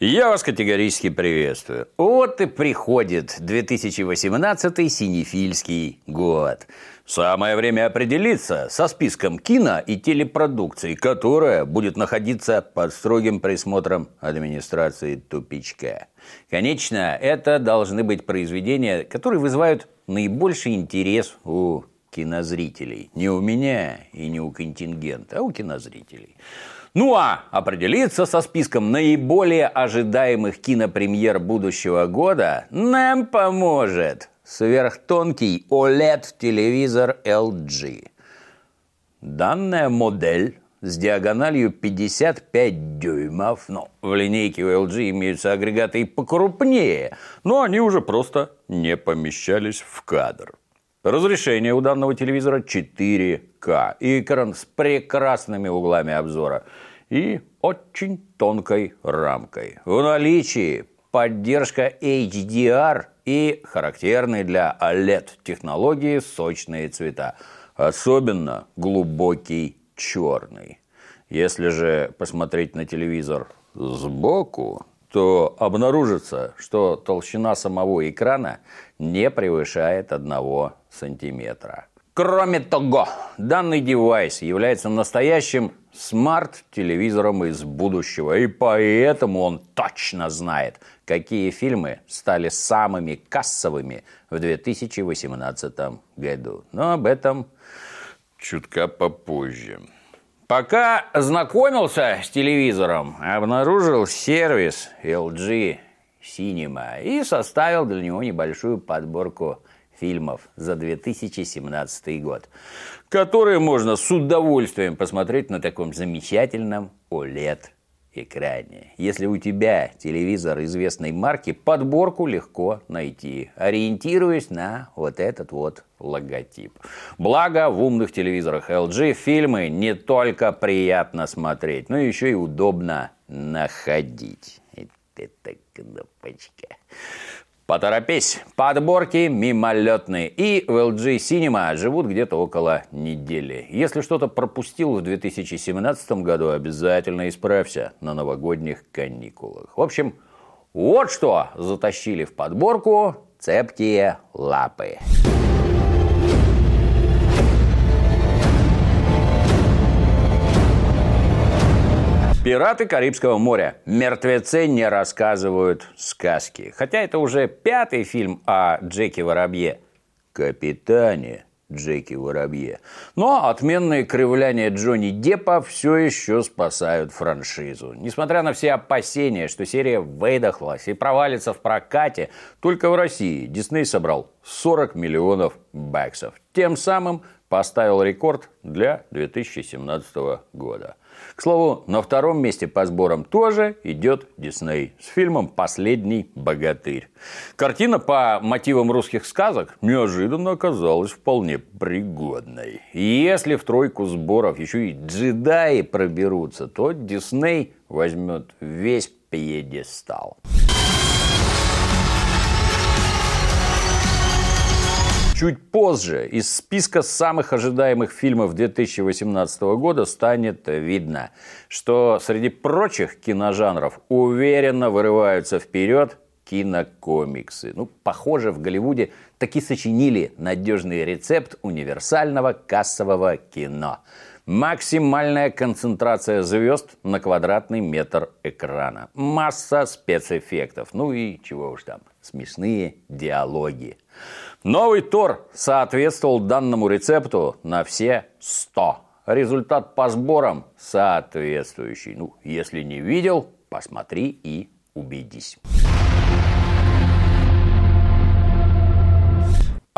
Я вас категорически приветствую. Вот и приходит 2018 синефильский год. Самое время определиться со списком кино и телепродукции, которая будет находиться под строгим присмотром администрации тупичка. Конечно, это должны быть произведения, которые вызывают наибольший интерес у кинозрителей. Не у меня и не у контингента, а у кинозрителей. Ну а определиться со списком наиболее ожидаемых кинопремьер будущего года нам поможет сверхтонкий OLED-телевизор LG. Данная модель с диагональю 55 дюймов. Но в линейке у LG имеются агрегаты и покрупнее, но они уже просто не помещались в кадр. Разрешение у данного телевизора 4К. И экран с прекрасными углами обзора. И очень тонкой рамкой. В наличии поддержка HDR и характерные для OLED-технологии сочные цвета. Особенно глубокий черный. Если же посмотреть на телевизор сбоку, то обнаружится, что толщина самого экрана не превышает 1 сантиметра. Кроме того, данный девайс является настоящим смарт-телевизором из будущего, и поэтому он точно знает, какие фильмы стали самыми кассовыми в 2018 году. Но об этом чутка попозже. Пока знакомился с телевизором, обнаружил сервис LG Cinema и составил для него небольшую подборку фильмов за 2017 год, которые можно с удовольствием посмотреть на таком замечательном OLED экране. Если у тебя телевизор известной марки, подборку легко найти, ориентируясь на вот этот вот логотип. Благо, в умных телевизорах LG фильмы не только приятно смотреть, но еще и удобно находить. Это кнопочка. Поторопись, подборки мимолетные. И в LG Cinema живут где-то около недели. Если что-то пропустил в 2017 году, обязательно исправься на новогодних каникулах. В общем, вот что затащили в подборку цепкие лапы. Пираты Карибского моря. Мертвецы не рассказывают сказки. Хотя это уже пятый фильм о Джеки Воробье. Капитане Джеки Воробье. Но отменные кривляния Джонни Деппа все еще спасают франшизу. Несмотря на все опасения, что серия выдохлась и провалится в прокате, только в России Дисней собрал 40 миллионов баксов. Тем самым поставил рекорд для 2017 года. К слову, на втором месте по сборам тоже идет Дисней с фильмом «Последний богатырь». Картина по мотивам русских сказок неожиданно оказалась вполне пригодной. Если в тройку сборов еще и джедаи проберутся, то Дисней возьмет весь пьедестал. Чуть позже из списка самых ожидаемых фильмов 2018 года станет видно, что среди прочих киножанров уверенно вырываются вперед кинокомиксы. Ну, похоже, в Голливуде таки сочинили надежный рецепт универсального кассового кино. Максимальная концентрация звезд на квадратный метр экрана. Масса спецэффектов. Ну и чего уж там, смешные диалоги. Новый Тор соответствовал данному рецепту на все 100. Результат по сборам соответствующий. Ну, если не видел, посмотри и убедись.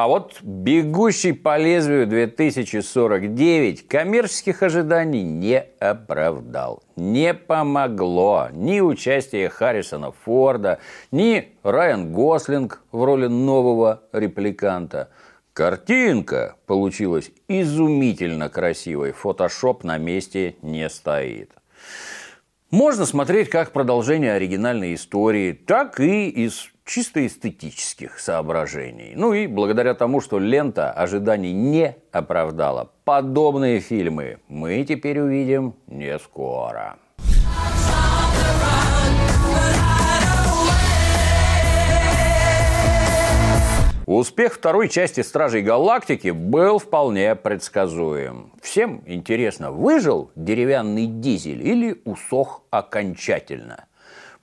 А вот «Бегущий по лезвию 2049» коммерческих ожиданий не оправдал. Не помогло ни участие Харрисона Форда, ни Райан Гослинг в роли нового репликанта. Картинка получилась изумительно красивой, фотошоп на месте не стоит. Можно смотреть как продолжение оригинальной истории, так и из чисто эстетических соображений. Ну и благодаря тому, что лента ожиданий не оправдала, подобные фильмы мы теперь увидим не скоро. Успех второй части «Стражей Галактики» был вполне предсказуем. Всем интересно, выжил деревянный дизель или усох окончательно –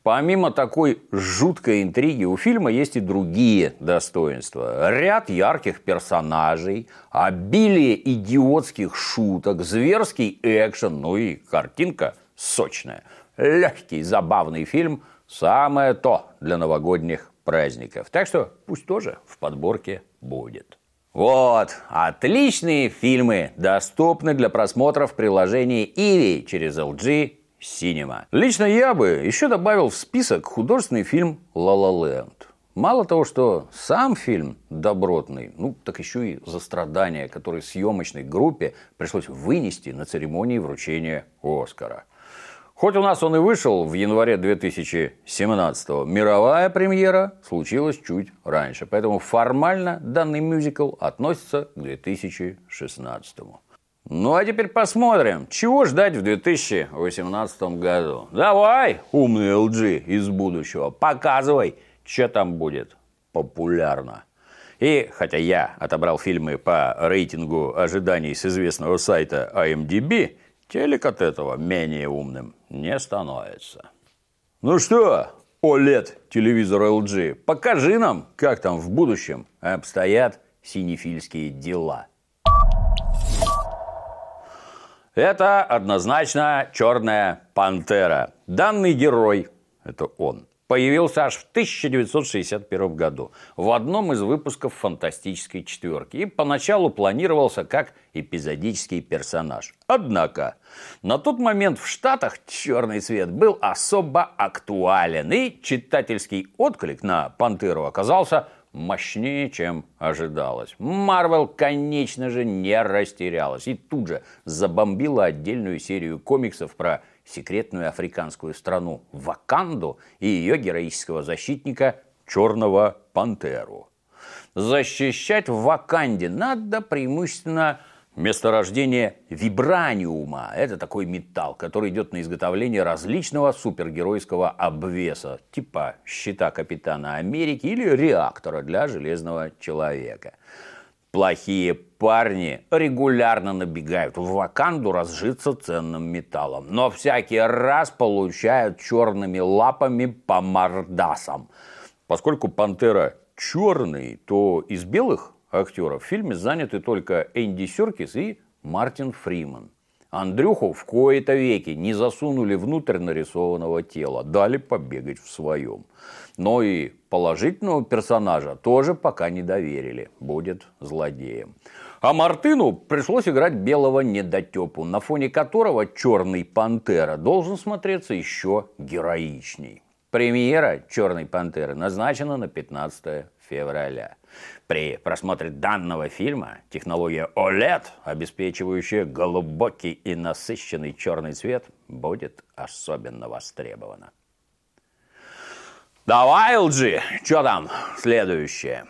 Помимо такой жуткой интриги у фильма есть и другие достоинства. Ряд ярких персонажей, обилие идиотских шуток, зверский экшен, ну и картинка сочная. Легкий, забавный фильм – самое то для новогодних праздников. Так что пусть тоже в подборке будет. Вот, отличные фильмы доступны для просмотра в приложении Иви через LG Cinema. Лично я бы еще добавил в список художественный фильм «Ла Ла Ленд». Мало того, что сам фильм добротный, ну так еще и за страдания, которые съемочной группе пришлось вынести на церемонии вручения Оскара. Хоть у нас он и вышел в январе 2017 мировая премьера случилась чуть раньше. Поэтому формально данный мюзикл относится к 2016. Ну а теперь посмотрим, чего ждать в 2018 году. Давай, умный LG из будущего, показывай, что там будет популярно. И хотя я отобрал фильмы по рейтингу ожиданий с известного сайта IMDb, телек от этого менее умным не становится. Ну что, OLED телевизор LG, покажи нам, как там в будущем обстоят синефильские дела – это однозначно черная пантера. Данный герой, это он, появился аж в 1961 году в одном из выпусков «Фантастической четверки» и поначалу планировался как эпизодический персонаж. Однако на тот момент в Штатах черный цвет был особо актуален, и читательский отклик на «Пантеру» оказался мощнее, чем ожидалось. Марвел, конечно же, не растерялась и тут же забомбила отдельную серию комиксов про секретную африканскую страну Ваканду и ее героического защитника Черного Пантеру. Защищать в Ваканде надо преимущественно Месторождение вибраниума – это такой металл, который идет на изготовление различного супергеройского обвеса, типа щита Капитана Америки или реактора для Железного Человека. Плохие парни регулярно набегают в Ваканду разжиться ценным металлом, но всякий раз получают черными лапами по мордасам. Поскольку пантера черный, то из белых актеров. В фильме заняты только Энди Серкис и Мартин Фриман. Андрюху в кои-то веки не засунули внутрь нарисованного тела, дали побегать в своем. Но и положительного персонажа тоже пока не доверили, будет злодеем. А Мартыну пришлось играть белого недотепу, на фоне которого черный пантера должен смотреться еще героичней. Премьера «Черной пантеры» назначена на 15 февраля. При просмотре данного фильма технология OLED, обеспечивающая глубокий и насыщенный черный цвет, будет особенно востребована. Давай, LG, что там следующее?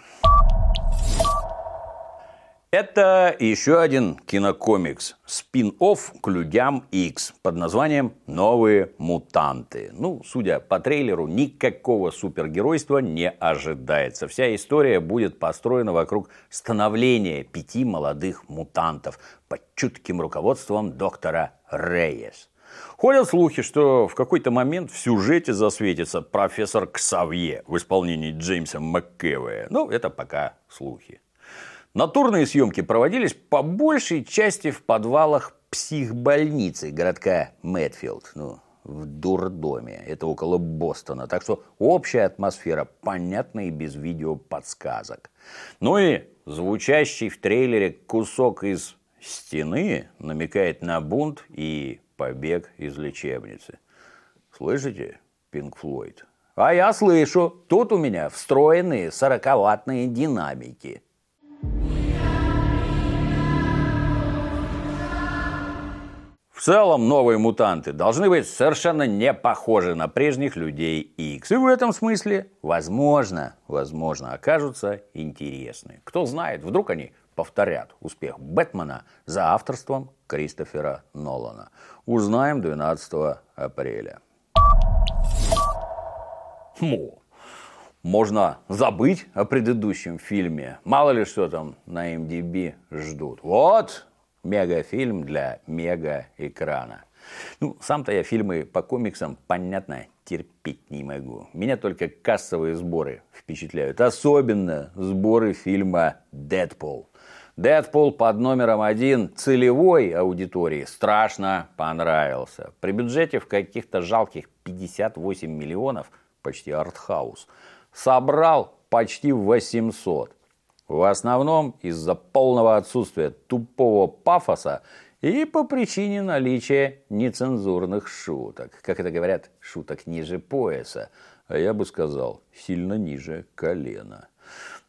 Это еще один кинокомикс, спин-офф к «Людям X» под названием «Новые мутанты». Ну, судя по трейлеру, никакого супергеройства не ожидается. Вся история будет построена вокруг становления пяти молодых мутантов под чутким руководством доктора Рейес. Ходят слухи, что в какой-то момент в сюжете засветится профессор Ксавье в исполнении Джеймса МакКевая. Ну, это пока слухи. Натурные съемки проводились по большей части в подвалах психбольницы городка Мэтфилд, ну, в дурдоме. Это около Бостона. Так что общая атмосфера понятна и без видео подсказок. Ну и звучащий в трейлере кусок из стены намекает на бунт и побег из лечебницы. Слышите, Пинк Флойд? А я слышу, тут у меня встроенные сороковатные динамики – в целом новые мутанты должны быть совершенно не похожи на прежних людей X. И в этом смысле, возможно, возможно, окажутся интересны. Кто знает, вдруг они повторят успех Бэтмена за авторством Кристофера Нолана. Узнаем 12 апреля. Му. можно забыть о предыдущем фильме. Мало ли что там на MDB ждут. Вот мегафильм для мега-экрана. Ну, сам-то я фильмы по комиксам, понятно, терпеть не могу. Меня только кассовые сборы впечатляют. Особенно сборы фильма «Дэдпул». Дэдпул под номером один целевой аудитории страшно понравился. При бюджете в каких-то жалких 58 миллионов, почти артхаус, собрал почти 800. В основном из-за полного отсутствия тупого пафоса и по причине наличия нецензурных шуток. Как это говорят, шуток ниже пояса, а я бы сказал, сильно ниже колена.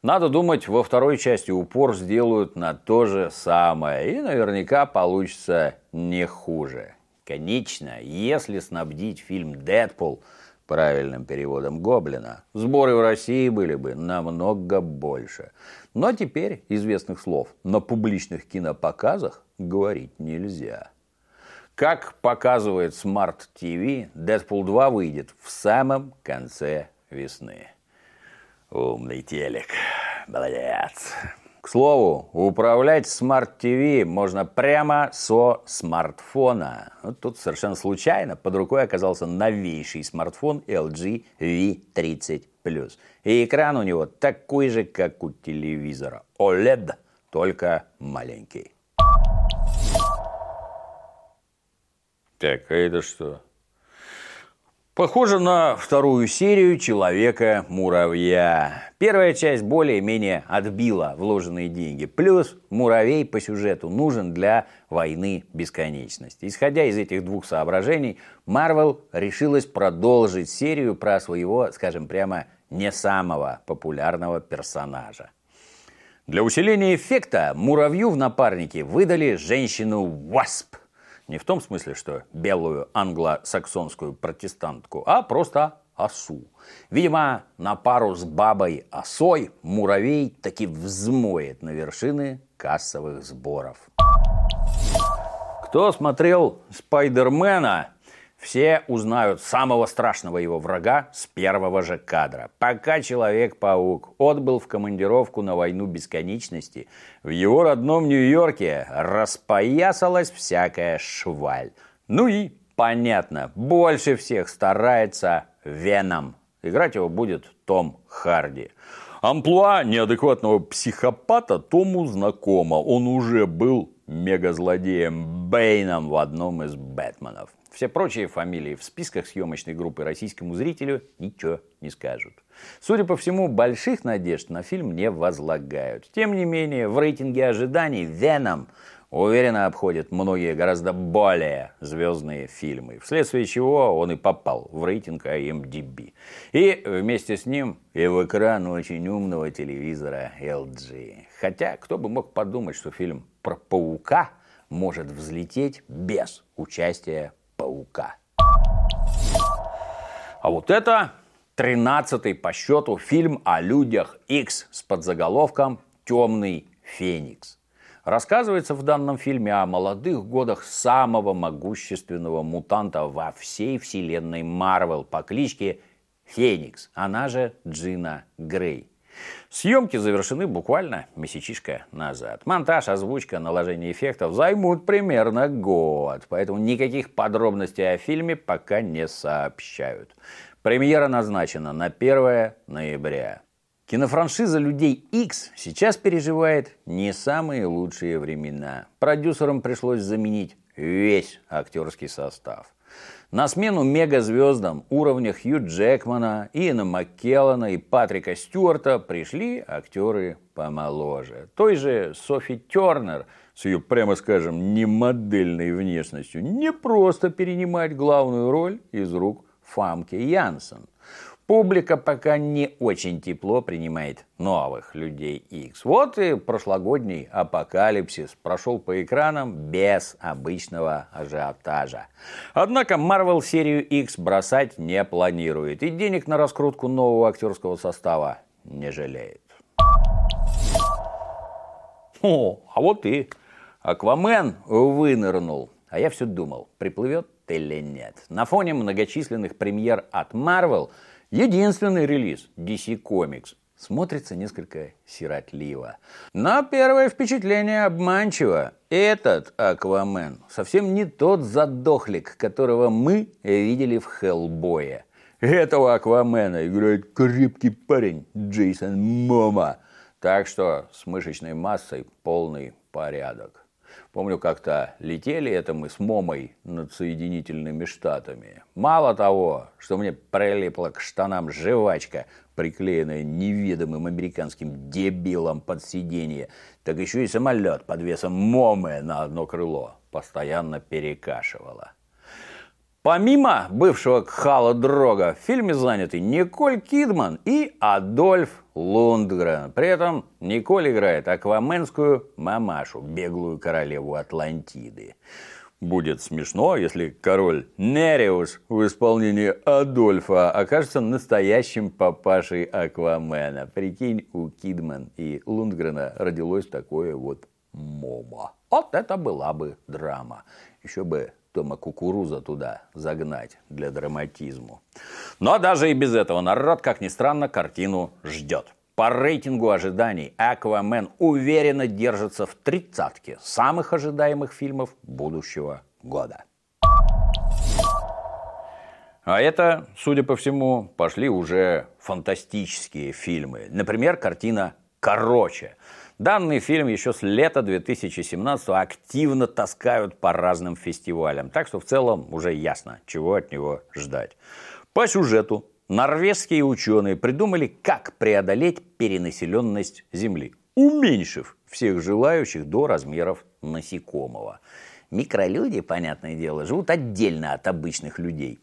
Надо думать, во второй части упор сделают на то же самое, и наверняка получится не хуже. Конечно, если снабдить фильм «Дэдпул» правильным переводом «Гоблина», сборы в России были бы намного больше. Но теперь известных слов на публичных кинопоказах говорить нельзя. Как показывает Smart TV, Дэдпул 2 выйдет в самом конце весны. Умный телек. Молодец. К слову, управлять Smart TV можно прямо со смартфона. Вот тут совершенно случайно под рукой оказался новейший смартфон LG V30 И экран у него такой же, как у телевизора. OLED, только маленький. Так, а это что? Похоже на вторую серию Человека-муравья. Первая часть более-менее отбила вложенные деньги. Плюс муравей по сюжету нужен для войны бесконечности. Исходя из этих двух соображений, Марвел решилась продолжить серию про своего, скажем прямо, не самого популярного персонажа. Для усиления эффекта муравью в напарнике выдали женщину Васп – не в том смысле, что белую англосаксонскую протестантку, а просто осу. Видимо, на пару с бабой осой муравей таки взмоет на вершины кассовых сборов. Кто смотрел «Спайдермена», все узнают самого страшного его врага с первого же кадра. Пока Человек-паук отбыл в командировку на войну бесконечности, в его родном Нью-Йорке распоясалась всякая шваль. Ну и, понятно, больше всех старается Веном. Играть его будет Том Харди. Амплуа неадекватного психопата Тому знакомо. Он уже был мегазлодеем Бэйном в одном из Бэтменов. Все прочие фамилии в списках съемочной группы российскому зрителю ничего не скажут. Судя по всему, больших надежд на фильм не возлагают. Тем не менее, в рейтинге ожиданий «Веном» уверенно обходит многие гораздо более звездные фильмы, вследствие чего он и попал в рейтинг IMDb. И вместе с ним и в экран очень умного телевизора LG. Хотя, кто бы мог подумать, что фильм про паука может взлететь без участия паука. А вот это тринадцатый по счету фильм о людях X с подзаголовком «Темный Феникс». Рассказывается в данном фильме о молодых годах самого могущественного мутанта во всей вселенной Марвел по кличке Феникс, она же Джина Грей. Съемки завершены буквально месячишка назад. Монтаж, озвучка, наложение эффектов займут примерно год, поэтому никаких подробностей о фильме пока не сообщают. Премьера назначена на 1 ноября. Кинофраншиза «Людей X сейчас переживает не самые лучшие времена. Продюсерам пришлось заменить весь актерский состав. На смену мегазвездам уровня Хью Джекмана, Иэна Маккеллана и Патрика Стюарта пришли актеры помоложе. Той же Софи Тернер с ее, прямо скажем, немодельной внешностью не просто перенимать главную роль из рук Фамки Янсен – Публика пока не очень тепло принимает новых людей X. Вот и прошлогодний апокалипсис прошел по экранам без обычного ажиотажа. Однако Marvel серию X бросать не планирует и денег на раскрутку нового актерского состава не жалеет. О, а вот и Аквамен вынырнул. А я все думал, приплывет или нет. На фоне многочисленных премьер от Marvel – Единственный релиз DC Comics смотрится несколько сиротливо. Но первое впечатление обманчиво. Этот Аквамен совсем не тот задохлик, которого мы видели в Хеллбое. Этого Аквамена играет крепкий парень Джейсон Мома. Так что с мышечной массой полный порядок. Помню, как-то летели это мы с Момой над Соединительными Штатами. Мало того, что мне прилипла к штанам жвачка, приклеенная неведомым американским дебилом под сиденье, так еще и самолет под весом Момы на одно крыло постоянно перекашивало. Помимо бывшего Кхала Дрога, в фильме заняты Николь Кидман и Адольф Лундгрен. При этом Николь играет акваменскую мамашу, беглую королеву Атлантиды. Будет смешно, если король Нериус в исполнении Адольфа окажется настоящим папашей Аквамена. Прикинь, у Кидман и Лундгрена родилось такое вот мома. Вот это была бы драма. Еще бы Тома Кукуруза туда загнать для драматизму. Но даже и без этого народ, как ни странно, картину ждет. По рейтингу ожиданий «Аквамен» уверенно держится в тридцатке самых ожидаемых фильмов будущего года. А это, судя по всему, пошли уже фантастические фильмы. Например, картина «Короче», Данный фильм еще с лета 2017 активно таскают по разным фестивалям, так что в целом уже ясно, чего от него ждать. По сюжету норвежские ученые придумали, как преодолеть перенаселенность Земли, уменьшив всех желающих до размеров насекомого. Микролюди, понятное дело, живут отдельно от обычных людей.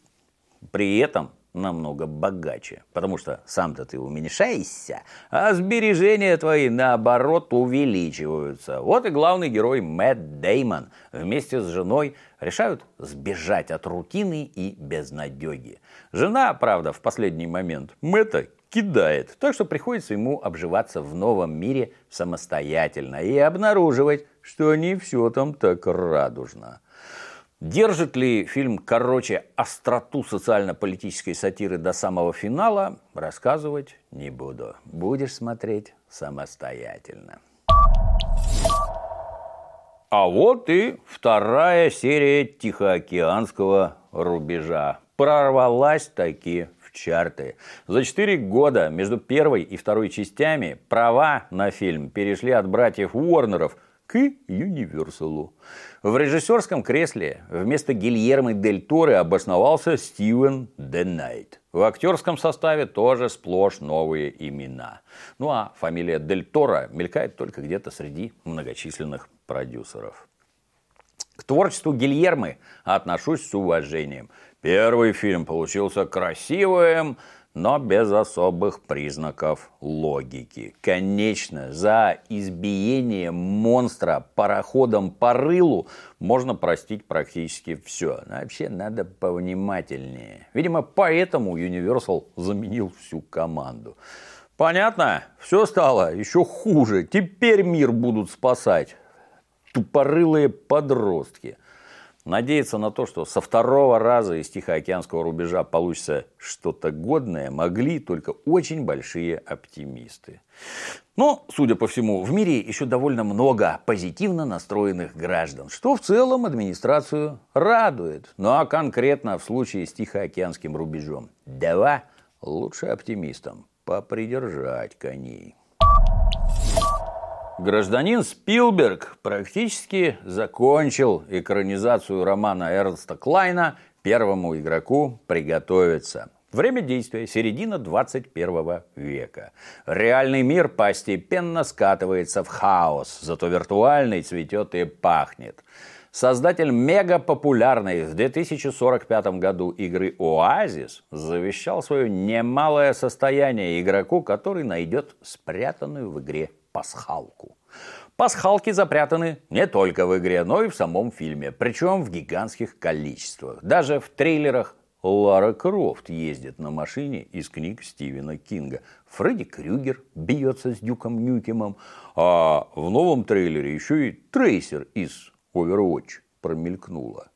При этом намного богаче. Потому что сам-то ты уменьшаешься, а сбережения твои, наоборот, увеличиваются. Вот и главный герой Мэтт Деймон вместе с женой решают сбежать от рутины и безнадеги. Жена, правда, в последний момент Мэтта кидает, так что приходится ему обживаться в новом мире самостоятельно и обнаруживать, что не все там так радужно. Держит ли фильм, короче, остроту социально-политической сатиры до самого финала, рассказывать не буду. Будешь смотреть самостоятельно. А вот и вторая серия Тихоокеанского рубежа. Прорвалась таки в чарты. За четыре года между первой и второй частями права на фильм перешли от братьев Уорнеров к Юниверсалу. В режиссерском кресле вместо Гильермо Дель Торы обосновался Стивен Денайт. В актерском составе тоже сплошь новые имена. Ну а фамилия Дель Торо мелькает только где-то среди многочисленных продюсеров. К творчеству Гильермы отношусь с уважением. Первый фильм получился красивым, но без особых признаков логики. Конечно, за избиение монстра пароходом по рылу можно простить практически все. Но вообще надо повнимательнее. Видимо, поэтому Universal заменил всю команду. Понятно? Все стало еще хуже. Теперь мир будут спасать тупорылые подростки – Надеяться на то, что со второго раза из Тихоокеанского рубежа получится что-то годное, могли только очень большие оптимисты. Но, судя по всему, в мире еще довольно много позитивно настроенных граждан, что в целом администрацию радует. Ну а конкретно в случае с Тихоокеанским рубежом. Давай лучше оптимистам попридержать коней. Гражданин Спилберг практически закончил экранизацию романа Эрнста Клайна «Первому игроку приготовиться». Время действия – середина 21 века. Реальный мир постепенно скатывается в хаос, зато виртуальный цветет и пахнет. Создатель мегапопулярной в 2045 году игры «Оазис» завещал свое немалое состояние игроку, который найдет спрятанную в игре пасхалку. Пасхалки запрятаны не только в игре, но и в самом фильме, причем в гигантских количествах. Даже в трейлерах Лара Крофт ездит на машине из книг Стивена Кинга. Фредди Крюгер бьется с Дюком Нюкемом, а в новом трейлере еще и Трейсер из Overwatch промелькнула.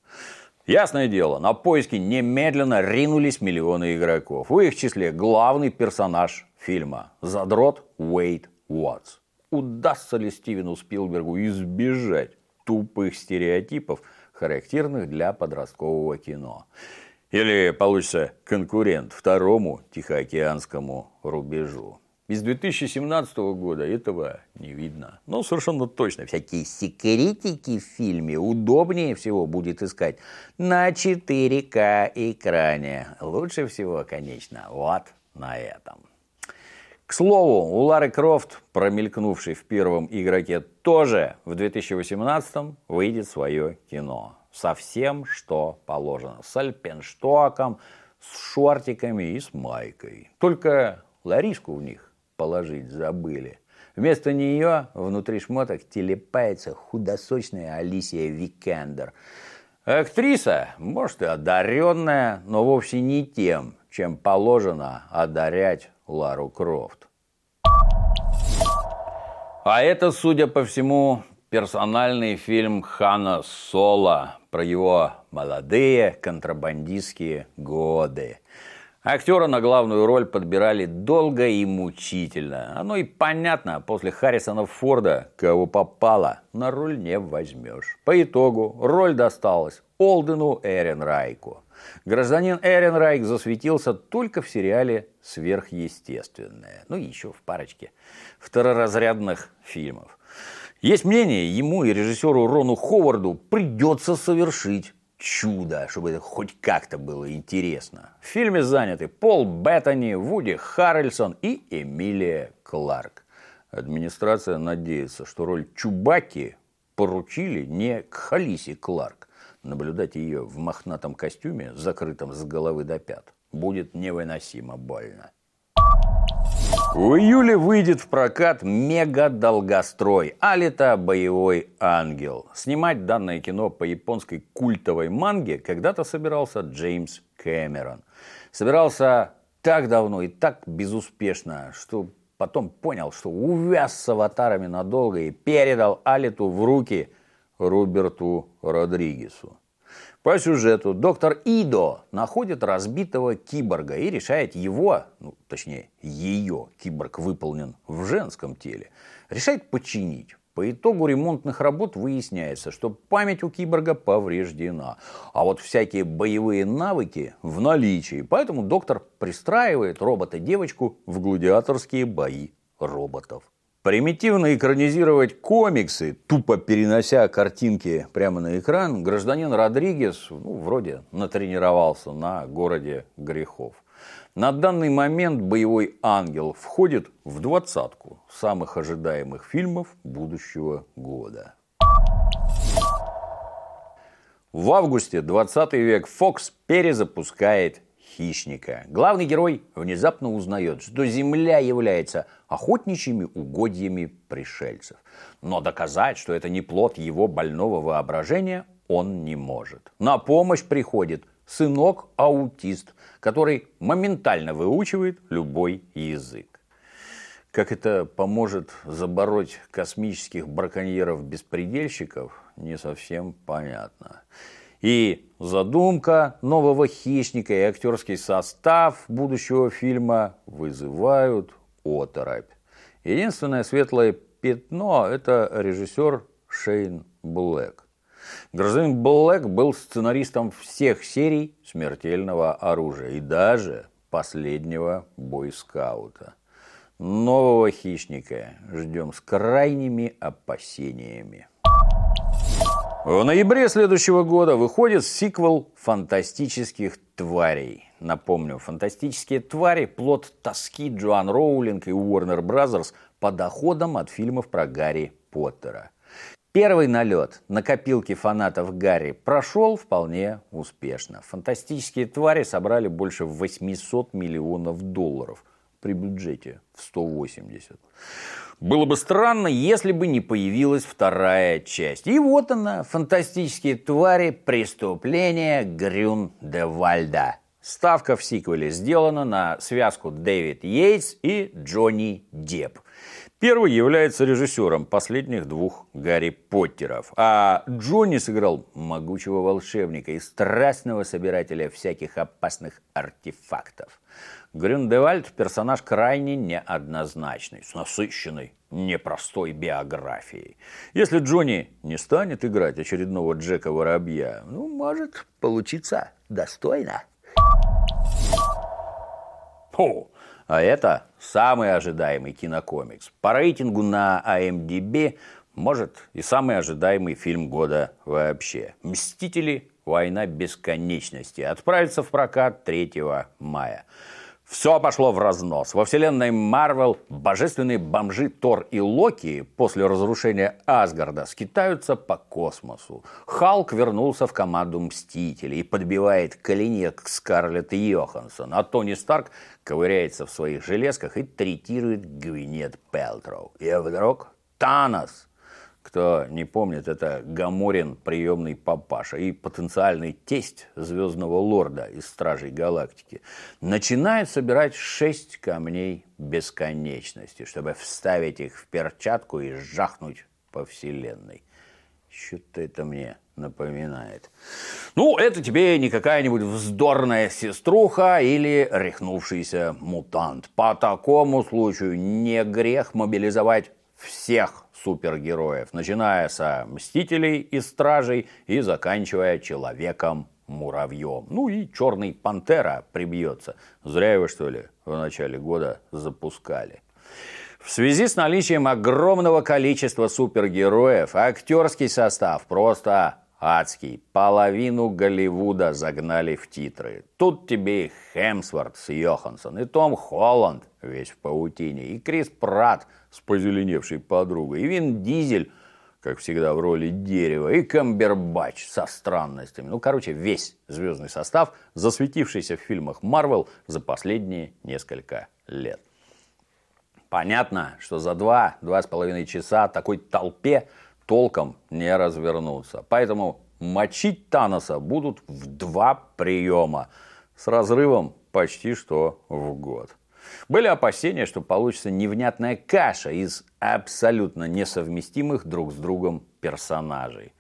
Ясное дело, на поиски немедленно ринулись миллионы игроков. В их числе главный персонаж фильма – задрот Уэйт Уотс. Удастся ли Стивену Спилбергу избежать тупых стереотипов, характерных для подросткового кино? Или получится конкурент второму Тихоокеанскому рубежу? Из 2017 года этого не видно. Но совершенно точно всякие секретики в фильме удобнее всего будет искать на 4К экране. Лучше всего, конечно, вот на этом. К слову, у Лары Крофт, промелькнувшей в первом игроке, тоже в 2018 выйдет свое кино. Со всем, что положено. С альпенштоком, с шортиками и с майкой. Только Лариску в них положить забыли. Вместо нее внутри шмоток телепается худосочная Алисия Викандер. Актриса, может и одаренная, но вовсе не тем, чем положено одарять Лару Крофт. А это, судя по всему, персональный фильм Хана Соло про его молодые контрабандистские годы. Актера на главную роль подбирали долго и мучительно. Оно и понятно, после Харрисона Форда, кого попало, на роль не возьмешь. По итогу роль досталась Олдену Эренрайку. Гражданин Эренрайк засветился только в сериале «Сверхъестественное». Ну и еще в парочке второразрядных фильмов. Есть мнение, ему и режиссеру Рону Ховарду придется совершить чудо, чтобы это хоть как-то было интересно. В фильме заняты Пол Беттани, Вуди Харрельсон и Эмилия Кларк. Администрация надеется, что роль Чубаки поручили не к Халисе Кларк. Наблюдать ее в мохнатом костюме, закрытом с головы до пят, будет невыносимо больно. В июле выйдет в прокат мега-долгострой «Алита. Боевой ангел». Снимать данное кино по японской культовой манге когда-то собирался Джеймс Кэмерон. Собирался так давно и так безуспешно, что потом понял, что увяз с аватарами надолго и передал Алиту в руки Роберту Родригесу. По сюжету доктор Идо находит разбитого киборга и решает его, ну, точнее, ее, киборг выполнен в женском теле, решает починить. По итогу ремонтных работ выясняется, что память у киборга повреждена, а вот всякие боевые навыки в наличии. Поэтому доктор пристраивает робота-девочку в гладиаторские бои роботов. Примитивно экранизировать комиксы, тупо перенося картинки прямо на экран, гражданин Родригес ну, вроде натренировался на городе грехов. На данный момент «Боевой ангел» входит в двадцатку самых ожидаемых фильмов будущего года. В августе 20 век Fox перезапускает хищника. Главный герой внезапно узнает, что Земля является охотничьими угодьями пришельцев. Но доказать, что это не плод его больного воображения, он не может. На помощь приходит сынок-аутист, который моментально выучивает любой язык. Как это поможет забороть космических браконьеров-беспредельщиков, не совсем понятно. И задумка нового хищника и актерский состав будущего фильма вызывают оторопь. Единственное светлое пятно – это режиссер Шейн Блэк. Гражданин Блэк был сценаристом всех серий «Смертельного оружия» и даже последнего бойскаута. Нового хищника ждем с крайними опасениями. В ноябре следующего года выходит сиквел «Фантастических тварей». Напомню, «Фантастические твари» – плод тоски Джоан Роулинг и Warner Brothers по доходам от фильмов про Гарри Поттера. Первый налет на копилки фанатов Гарри прошел вполне успешно. «Фантастические твари» собрали больше 800 миллионов долларов при бюджете в 180. Было бы странно, если бы не появилась вторая часть. И вот она, фантастические твари, преступления Грюн де Вальда. Ставка в сиквеле сделана на связку Дэвид Йейтс и Джонни Депп. Первый является режиссером последних двух Гарри Поттеров, а Джонни сыграл могучего волшебника и страстного собирателя всяких опасных артефактов. Грюндевальд – персонаж крайне неоднозначный, с насыщенной, непростой биографией. Если Джонни не станет играть очередного Джека Воробья, ну, может получиться достойно. Фу, а это самый ожидаемый кинокомикс. По рейтингу на IMDb, может, и самый ожидаемый фильм года вообще. «Мстители. Война бесконечности» отправится в прокат 3 мая. Все пошло в разнос. Во вселенной Марвел божественные бомжи Тор и Локи после разрушения Асгарда скитаются по космосу. Халк вернулся в команду Мстителей и подбивает колени к Скарлетт Йоханссон, а Тони Старк ковыряется в своих железках и третирует Гвинет Пелтроу. И вдруг Танос кто не помнит, это Гаморин, приемный папаша и потенциальный тесть Звездного Лорда из Стражей Галактики, начинает собирать шесть камней бесконечности, чтобы вставить их в перчатку и жахнуть по Вселенной. Что-то это мне напоминает. Ну, это тебе не какая-нибудь вздорная сеструха или рехнувшийся мутант. По такому случаю не грех мобилизовать всех супергероев, начиная со Мстителей и Стражей и заканчивая Человеком-муравьем. Ну и Черный Пантера прибьется. Зря его, что ли, в начале года запускали. В связи с наличием огромного количества супергероев, актерский состав просто адский. Половину Голливуда загнали в титры. Тут тебе и Хемсворт с Йоханссон, и Том Холланд весь в паутине, и Крис Пратт с позеленевшей подругой, и Вин Дизель, как всегда, в роли дерева, и Камбербач со странностями. Ну, короче, весь звездный состав, засветившийся в фильмах Марвел за последние несколько лет. Понятно, что за два-два с половиной часа такой толпе толком не развернуться. Поэтому мочить Таноса будут в два приема с разрывом почти что в год. Были опасения, что получится невнятная каша из абсолютно несовместимых друг с другом персонажей.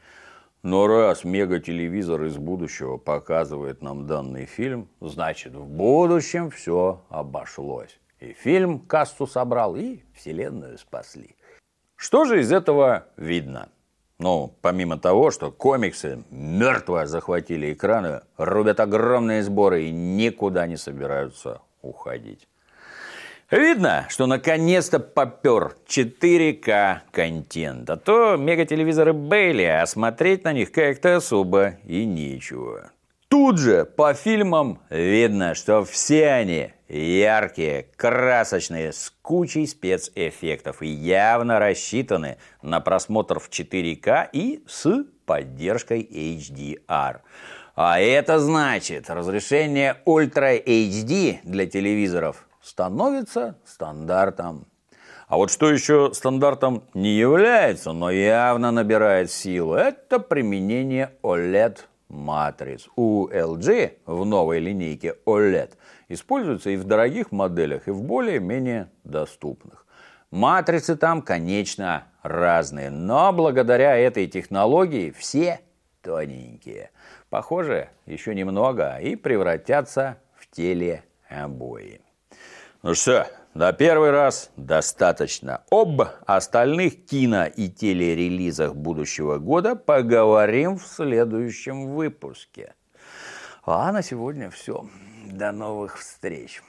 Но раз мегателевизор из будущего показывает нам данный фильм, значит в будущем все обошлось. И фильм кассу собрал, и вселенную спасли. Что же из этого видно? Ну, помимо того, что комиксы мертво захватили экраны, рубят огромные сборы и никуда не собираются уходить. Видно, что наконец-то попер 4К контент. А то мегателевизоры Бейли, а смотреть на них как-то особо и нечего. Тут же по фильмам видно, что все они яркие, красочные, с кучей спецэффектов и явно рассчитаны на просмотр в 4К и с поддержкой HDR. А это значит разрешение Ultra HD для телевизоров становится стандартом. А вот что еще стандартом не является, но явно набирает силу, это применение OLED-матриц. У LG в новой линейке OLED используется и в дорогих моделях, и в более-менее доступных. Матрицы там, конечно, разные, но благодаря этой технологии все тоненькие. Похоже, еще немного и превратятся в телеобои. Ну что, на первый раз достаточно. Об остальных кино и телерелизах будущего года поговорим в следующем выпуске. А на сегодня все. До новых встреч.